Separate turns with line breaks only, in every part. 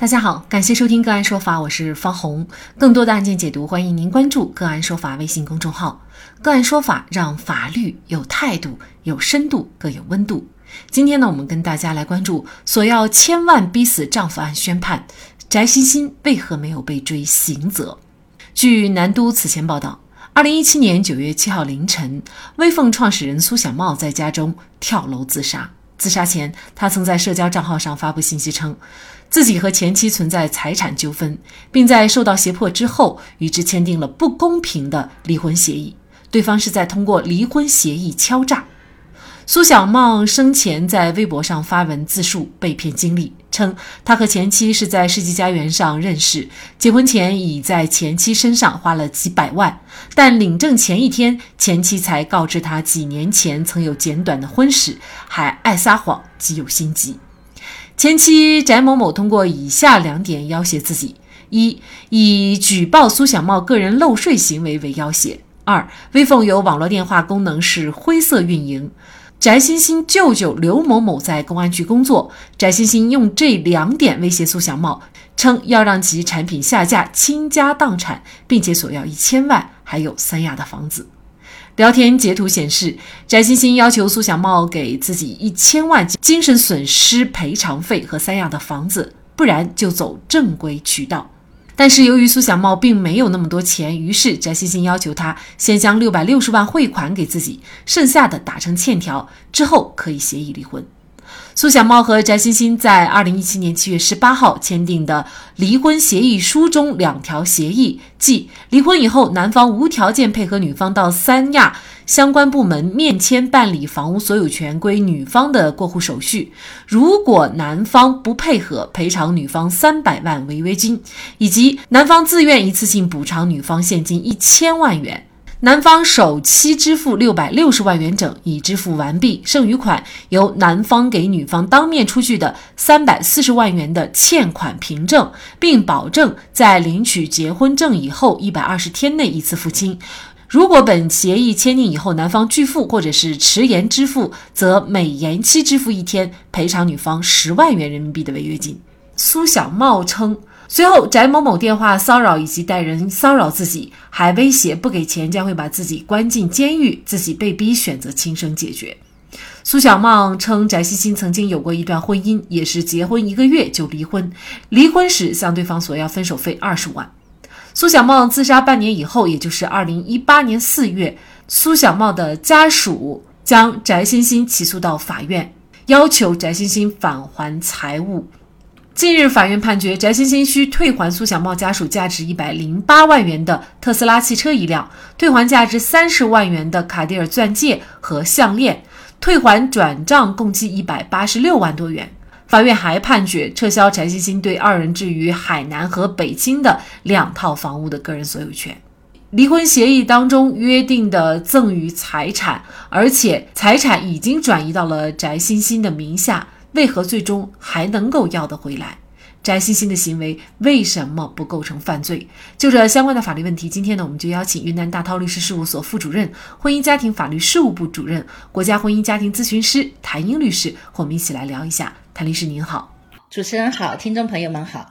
大家好，感谢收听个案说法，我是方红。更多的案件解读，欢迎您关注个案说法微信公众号。个案说法让法律有态度、有深度、更有温度。今天呢，我们跟大家来关注索要千万逼死丈夫案宣判，翟欣欣为何没有被追刑责？据南都此前报道，二零一七年九月七号凌晨，微凤创始人苏小茂在家中跳楼自杀。自杀前，他曾在社交账号上发布信息称。自己和前妻存在财产纠纷，并在受到胁迫之后与之签订了不公平的离婚协议。对方是在通过离婚协议敲诈。苏小茂生前在微博上发文自述被骗经历，称他和前妻是在世纪佳缘上认识，结婚前已在前妻身上花了几百万，但领证前一天，前妻才告知他几年前曾有简短的婚史，还爱撒谎，极有心机。前妻翟某某通过以下两点要挟自己：一、以举报苏小茂个人漏税行为为要挟；二、微凤有网络电话功能是灰色运营，翟欣欣舅舅刘某某在公安局工作，翟欣欣用这两点威胁苏小茂，称要让其产品下架、倾家荡产，并且索要一千万，还有三亚的房子。聊天截图显示，翟欣欣要求苏小茂给自己一千万精神损失赔偿费和三亚的房子，不然就走正规渠道。但是由于苏小茂并没有那么多钱，于是翟欣欣要求他先将六百六十万汇款给自己，剩下的打成欠条，之后可以协议离婚。苏小茂和翟欣欣在二零一七年七月十八号签订的离婚协议书中，两条协议，即离婚以后，男方无条件配合女方到三亚相关部门面签办理房屋所有权归女方的过户手续；如果男方不配合，赔偿女方三百万违约金，以及男方自愿一次性补偿女方现金一千万元。男方首期支付六百六十万元整已支付完毕，剩余款由男方给女方当面出具的三百四十万元的欠款凭证，并保证在领取结婚证以后一百二十天内一次付清。如果本协议签订以后男方拒付或者是迟延支付，则每延期支付一天赔偿女方十万元人民币的违约金。苏小茂称。随后，翟某某电话骚扰以及带人骚扰自己，还威胁不给钱将会把自己关进监狱，自己被逼选择轻生解决。苏小茂称，翟欣欣曾经有过一段婚姻，也是结婚一个月就离婚，离婚时向对方索要分手费二十万。苏小茂自杀半年以后，也就是二零一八年四月，苏小茂的家属将翟欣欣起诉到法院，要求翟欣欣返还财物。近日，法院判决翟欣欣需退还苏小茂家属价值一百零八万元的特斯拉汽车一辆，退还价值三十万元的卡地尔钻戒和项链，退还转账共计一百八十六万多元。法院还判决撤销翟欣欣对二人置于海南和北京的两套房屋的个人所有权。离婚协议当中约定的赠与财产，而且财产已经转移到了翟欣欣的名下。为何最终还能够要得回来？翟欣欣的行为为什么不构成犯罪？就这相关的法律问题，今天呢，我们就邀请云南大韬律师事务所副主任、婚姻家庭法律事务部主任、国家婚姻家庭咨询师谭英律师，和我们一起来聊一下。谭律师您好，
主持人好，听众朋友们好。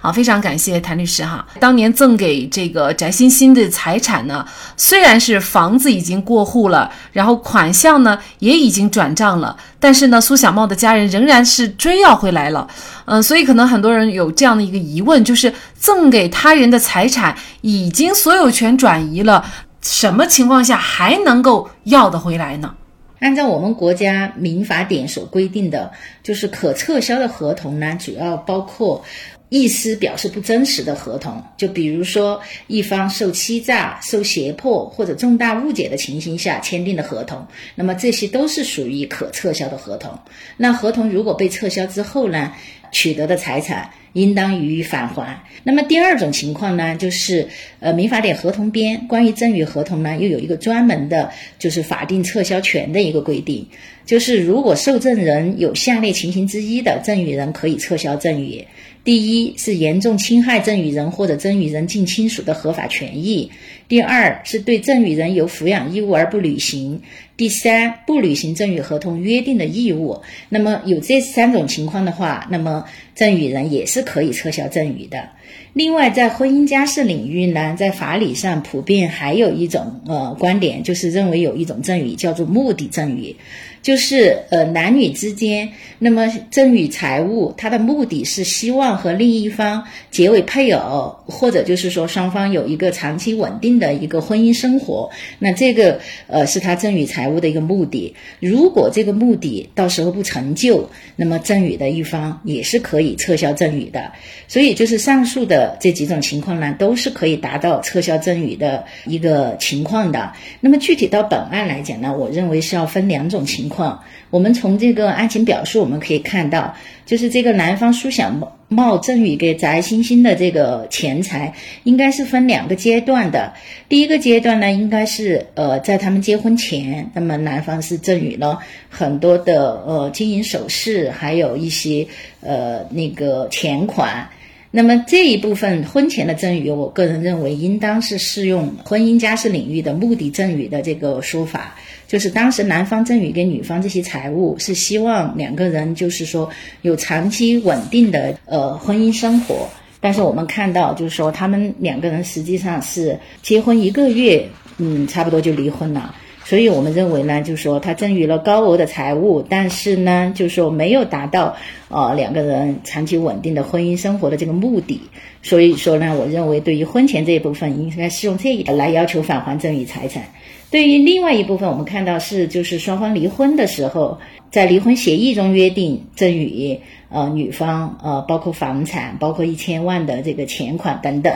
好，非常感谢谭律师哈。当年赠给这个翟欣欣的财产呢，虽然是房子已经过户了，然后款项呢也已经转账了，但是呢，苏小茂的家人仍然是追要回来了。嗯，所以可能很多人有这样的一个疑问，就是赠给他人的财产已经所有权转移了，什么情况下还能够要得回来呢？
按照我们国家民法典所规定的，就是可撤销的合同呢，主要包括。意思表示不真实的合同，就比如说一方受欺诈、受胁迫或者重大误解的情形下签订的合同，那么这些都是属于可撤销的合同。那合同如果被撤销之后呢，取得的财产应当予以返还。那么第二种情况呢，就是呃《民法典合同编》关于赠与合同呢，又有一个专门的，就是法定撤销权的一个规定，就是如果受赠人有下列情形之一的，赠与人可以撤销赠与。第一是严重侵害赠与人或者赠与人近亲属的合法权益；第二是对赠与人有抚养义务而不履行；第三，不履行赠与合同约定的义务。那么有这三种情况的话，那么赠与人也是可以撤销赠与的。另外，在婚姻家事领域呢，在法理上普遍还有一种呃观点，就是认为有一种赠与叫做目的赠与。就是呃男女之间，那么赠与财物，它的目的是希望和另一方结为配偶，或者就是说双方有一个长期稳定的一个婚姻生活。那这个呃是他赠与财物的一个目的。如果这个目的到时候不成就，那么赠与的一方也是可以撤销赠与的。所以就是上述的这几种情况呢，都是可以达到撤销赠与的一个情况的。那么具体到本案来讲呢，我认为是要分两种情。况，况我们从这个案情表述我们可以看到，就是这个男方苏小茂赠与给翟欣欣的这个钱财，应该是分两个阶段的。第一个阶段呢，应该是呃在他们结婚前，那么男方是赠与了很多的呃金银首饰，还有一些呃那个钱款。那么这一部分婚前的赠与，我个人认为应当是适用婚姻家事领域的目的赠与的这个说法。就是当时男方赠与给女方这些财物，是希望两个人就是说有长期稳定的呃婚姻生活。但是我们看到，就是说他们两个人实际上是结婚一个月，嗯，差不多就离婚了。所以我们认为呢，就是说他赠与了高额的财物，但是呢，就是说没有达到呃两个人长期稳定的婚姻生活的这个目的。所以说呢，我认为对于婚前这一部分，应该是用这一来要求返还赠与财产。对于另外一部分，我们看到是就是双方离婚的时候，在离婚协议中约定赠与呃女方呃包括房产，包括一千万的这个钱款等等。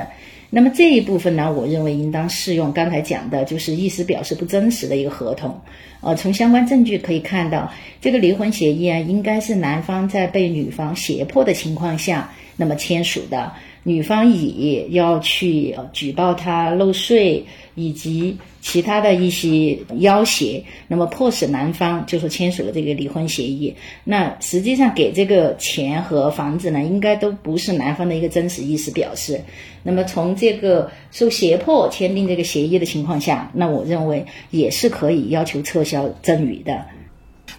那么这一部分呢，我认为应当适用刚才讲的就是意思表示不真实的一个合同。呃，从相关证据可以看到，这个离婚协议啊，应该是男方在被女方胁迫的情况下那么签署的。女方以要去举报他漏税以及其他的一些要挟，那么迫使男方就说签署了这个离婚协议。那实际上给这个钱和房子呢，应该都不是男方的一个真实意思表示。那么从这个受胁迫签订这个协议的情况下，那我认为也是可以要求撤销赠与的。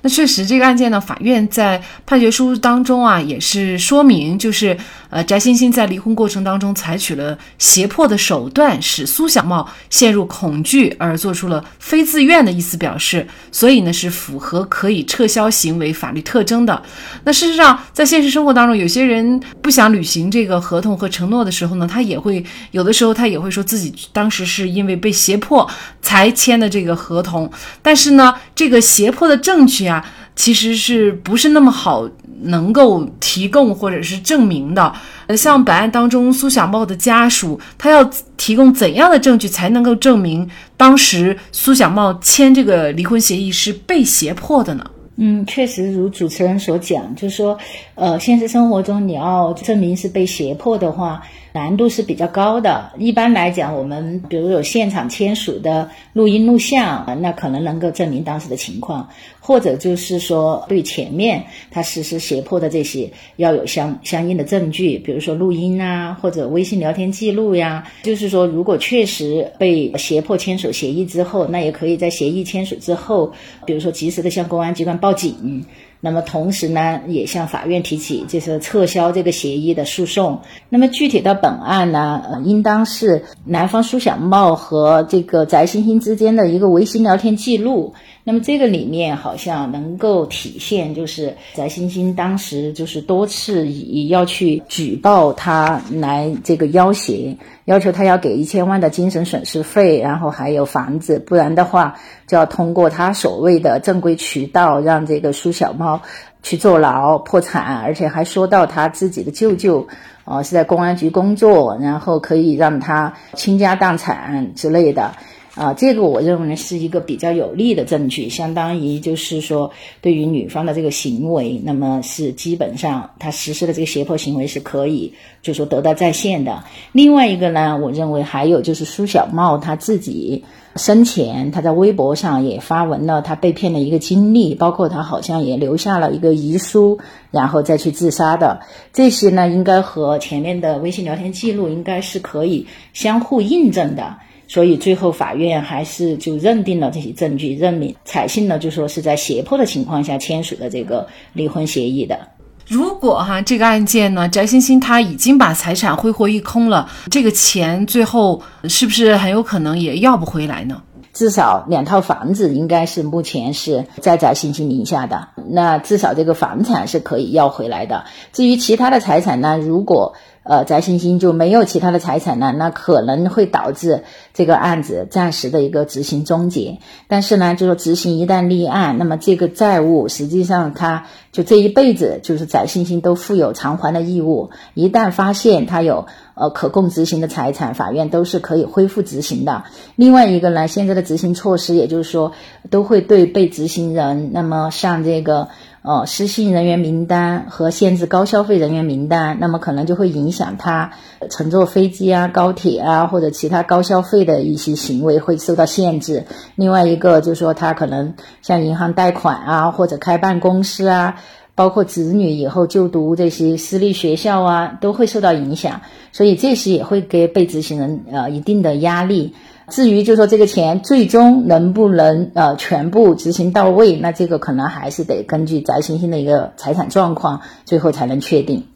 那确实，这个案件呢，法院在判决书当中啊，也是说明，就是呃，翟欣欣在离婚过程当中采取了胁迫的手段，使苏小茂陷入恐惧，而做出了非自愿的意思表示，所以呢，是符合可以撤销行为法律特征的。那事实上，在现实生活当中，有些人不想履行这个合同和承诺的时候呢，他也会有的时候他也会说自己当时是因为被胁迫才签的这个合同，但是呢，这个胁迫的证据啊。其实是不是那么好能够提供或者是证明的？呃，像本案当中苏小茂的家属，他要提供怎样的证据才能够证明当时苏小茂签这个离婚协议是被胁迫的呢？
嗯，确实如主持人所讲，就是说，呃，现实生活中你要证明是被胁迫的话。难度是比较高的。一般来讲，我们比如有现场签署的录音录像，那可能能够证明当时的情况；或者就是说，对前面他实施胁迫的这些，要有相相应的证据，比如说录音啊，或者微信聊天记录呀。就是说，如果确实被胁迫签署协议之后，那也可以在协议签署之后，比如说及时的向公安机关报警。那么同时呢，也向法院提起就是撤销这个协议的诉讼。那么具体到本案呢，呃，应当是男方苏小茂和这个翟欣欣之间的一个微信聊天记录。那么这个里面好像能够体现，就是翟欣欣当时就是多次以要去举报他来这个要挟。要求他要给一千万的精神损失费，然后还有房子，不然的话就要通过他所谓的正规渠道让这个苏小猫去坐牢破产，而且还说到他自己的舅舅，哦是在公安局工作，然后可以让他倾家荡产之类的。啊，这个我认为呢是一个比较有利的证据，相当于就是说对于女方的这个行为，那么是基本上她实施的这个胁迫行为是可以就说得到再现的。另外一个呢，我认为还有就是苏小茂他自己生前他在微博上也发文了他被骗的一个经历，包括他好像也留下了一个遗书，然后再去自杀的这些呢，应该和前面的微信聊天记录应该是可以相互印证的。所以最后法院还是就认定了这些证据，认明采信了，就说是在胁迫的情况下签署的这个离婚协议的。
如果哈这个案件呢，翟欣欣他已经把财产挥霍一空了，这个钱最后是不是很有可能也要不回来呢？
至少两套房子应该是目前是在翟欣欣名下的，那至少这个房产是可以要回来的。至于其他的财产呢，如果呃，翟欣欣就没有其他的财产呢，那可能会导致这个案子暂时的一个执行终结。但是呢，就说执行一旦立案，那么这个债务实际上他就这一辈子就是翟欣欣都负有偿还的义务。一旦发现他有呃可供执行的财产，法院都是可以恢复执行的。另外一个呢，现在的执行措施，也就是说都会对被执行人，那么像这个。呃，失信人员名单和限制高消费人员名单，那么可能就会影响他乘坐飞机啊、高铁啊或者其他高消费的一些行为会受到限制。另外一个就是说，他可能像银行贷款啊，或者开办公司啊，包括子女以后就读这些私立学校啊，都会受到影响。所以这些也会给被执行人呃一定的压力。至于就说这个钱最终能不能呃全部执行到位，那这个可能还是得根据翟欣欣的一个财产状况，最后才能确定。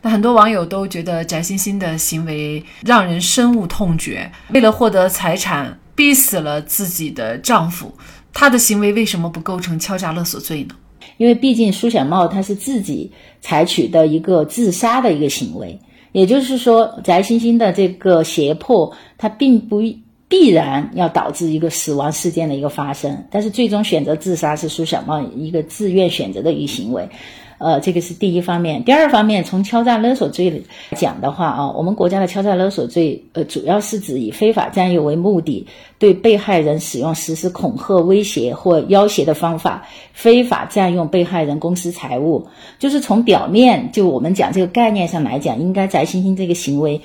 那很多网友都觉得翟欣欣的行为让人深恶痛绝，为了获得财产逼死了自己的丈夫，她的行为为什么不构成敲诈勒索罪呢？
因为毕竟苏小茂他是自己采取的一个自杀的一个行为，也就是说翟欣欣的这个胁迫，他并不。必然要导致一个死亡事件的一个发生，但是最终选择自杀是苏小茂一个自愿选择的一个行为。呃，这个是第一方面。第二方面，从敲诈勒索罪讲的话啊，我们国家的敲诈勒索罪，呃，主要是指以非法占有为目的，对被害人使用实施恐吓、威胁或要挟的方法，非法占用被害人公私财物。就是从表面就我们讲这个概念上来讲，应该翟欣欣这个行为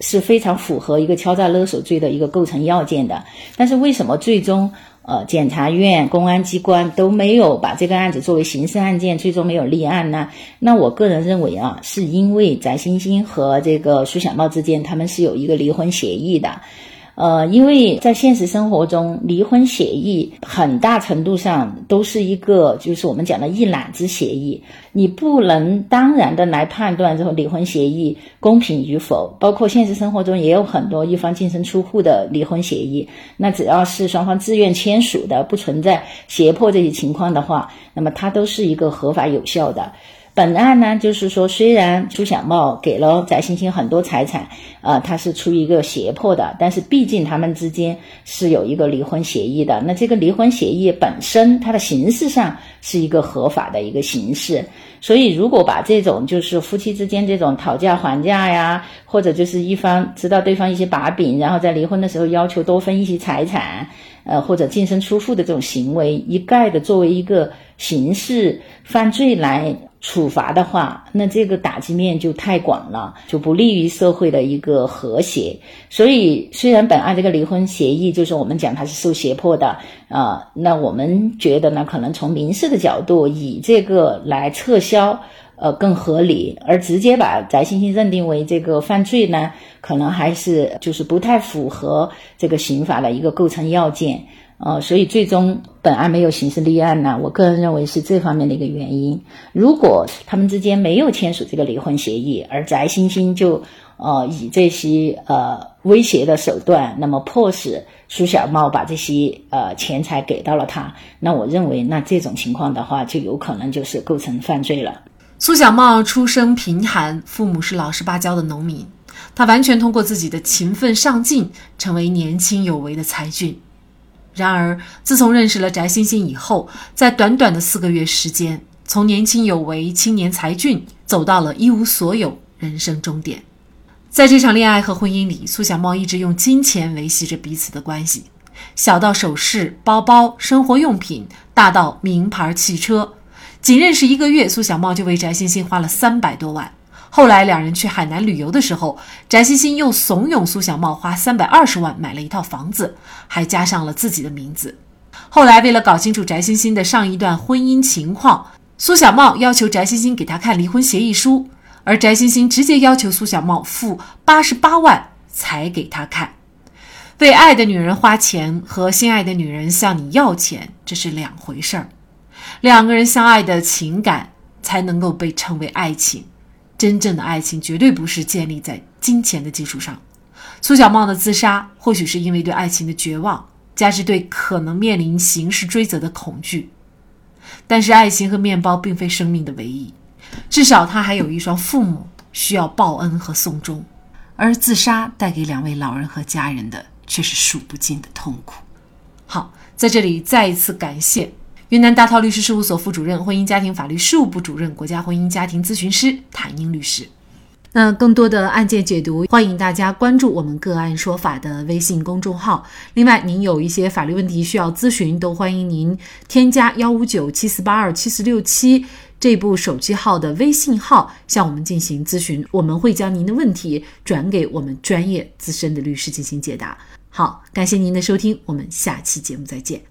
是非常符合一个敲诈勒索罪的一个构成要件的。但是为什么最终？呃，检察院、公安机关都没有把这个案子作为刑事案件，最终没有立案呢。那我个人认为啊，是因为翟欣欣和这个苏小茂之间，他们是有一个离婚协议的。呃，因为在现实生活中，离婚协议很大程度上都是一个，就是我们讲的一揽子协议，你不能当然的来判断这个离婚协议公平与否。包括现实生活中也有很多一方净身出户的离婚协议，那只要是双方自愿签署的，不存在胁迫这些情况的话，那么它都是一个合法有效的。本案呢，就是说，虽然朱小茂给了翟欣欣很多财产，呃，他是出于一个胁迫的，但是毕竟他们之间是有一个离婚协议的。那这个离婚协议本身，它的形式上是一个合法的一个形式。所以，如果把这种就是夫妻之间这种讨价还价呀，或者就是一方知道对方一些把柄，然后在离婚的时候要求多分一些财产，呃，或者净身出户的这种行为，一概的作为一个刑事犯罪来。处罚的话，那这个打击面就太广了，就不利于社会的一个和谐。所以，虽然本案这个离婚协议就是我们讲它是受胁迫的啊，那我们觉得呢，可能从民事的角度以这个来撤销，呃，更合理。而直接把翟欣欣认定为这个犯罪呢，可能还是就是不太符合这个刑法的一个构成要件。呃，所以最终本案没有刑事立案呢，我个人认为是这方面的一个原因。如果他们之间没有签署这个离婚协议，而翟欣欣就呃以这些呃威胁的手段，那么迫使苏小茂把这些呃钱财给到了他，那我认为那这种情况的话，就有可能就是构成犯罪了。
苏小茂出生贫寒，父母是老实巴交的农民，他完全通过自己的勤奋上进，成为年轻有为的才俊。然而，自从认识了翟欣欣以后，在短短的四个月时间，从年轻有为、青年才俊，走到了一无所有，人生终点。在这场恋爱和婚姻里，苏小茂一直用金钱维系着彼此的关系。小到首饰、包包、生活用品，大到名牌汽车。仅认识一个月，苏小茂就为翟欣欣花了三百多万。后来两人去海南旅游的时候，翟欣欣又怂恿苏小茂花三百二十万买了一套房子，还加上了自己的名字。后来为了搞清楚翟欣欣的上一段婚姻情况，苏小茂要求翟欣欣给他看离婚协议书，而翟欣欣直接要求苏小茂付八十八万才给他看。为爱的女人花钱和心爱的女人向你要钱，这是两回事儿。两个人相爱的情感才能够被称为爱情。真正的爱情绝对不是建立在金钱的基础上。苏小茂的自杀或许是因为对爱情的绝望，加之对可能面临刑事追责的恐惧。但是，爱情和面包并非生命的唯一，至少他还有一双父母需要报恩和送终。而自杀带给两位老人和家人的却是数不尽的痛苦。好，在这里再一次感谢。云南大韬律师事务所副主任、婚姻家庭法律事务部主任、国家婚姻家庭咨询师谭英律师。那更多的案件解读，欢迎大家关注我们“个案说法”的微信公众号。另外，您有一些法律问题需要咨询，都欢迎您添加幺五九七四八二七四六七这部手机号的微信号向我们进行咨询，我们会将您的问题转给我们专业资深的律师进行解答。好，感谢您的收听，我们下期节目再见。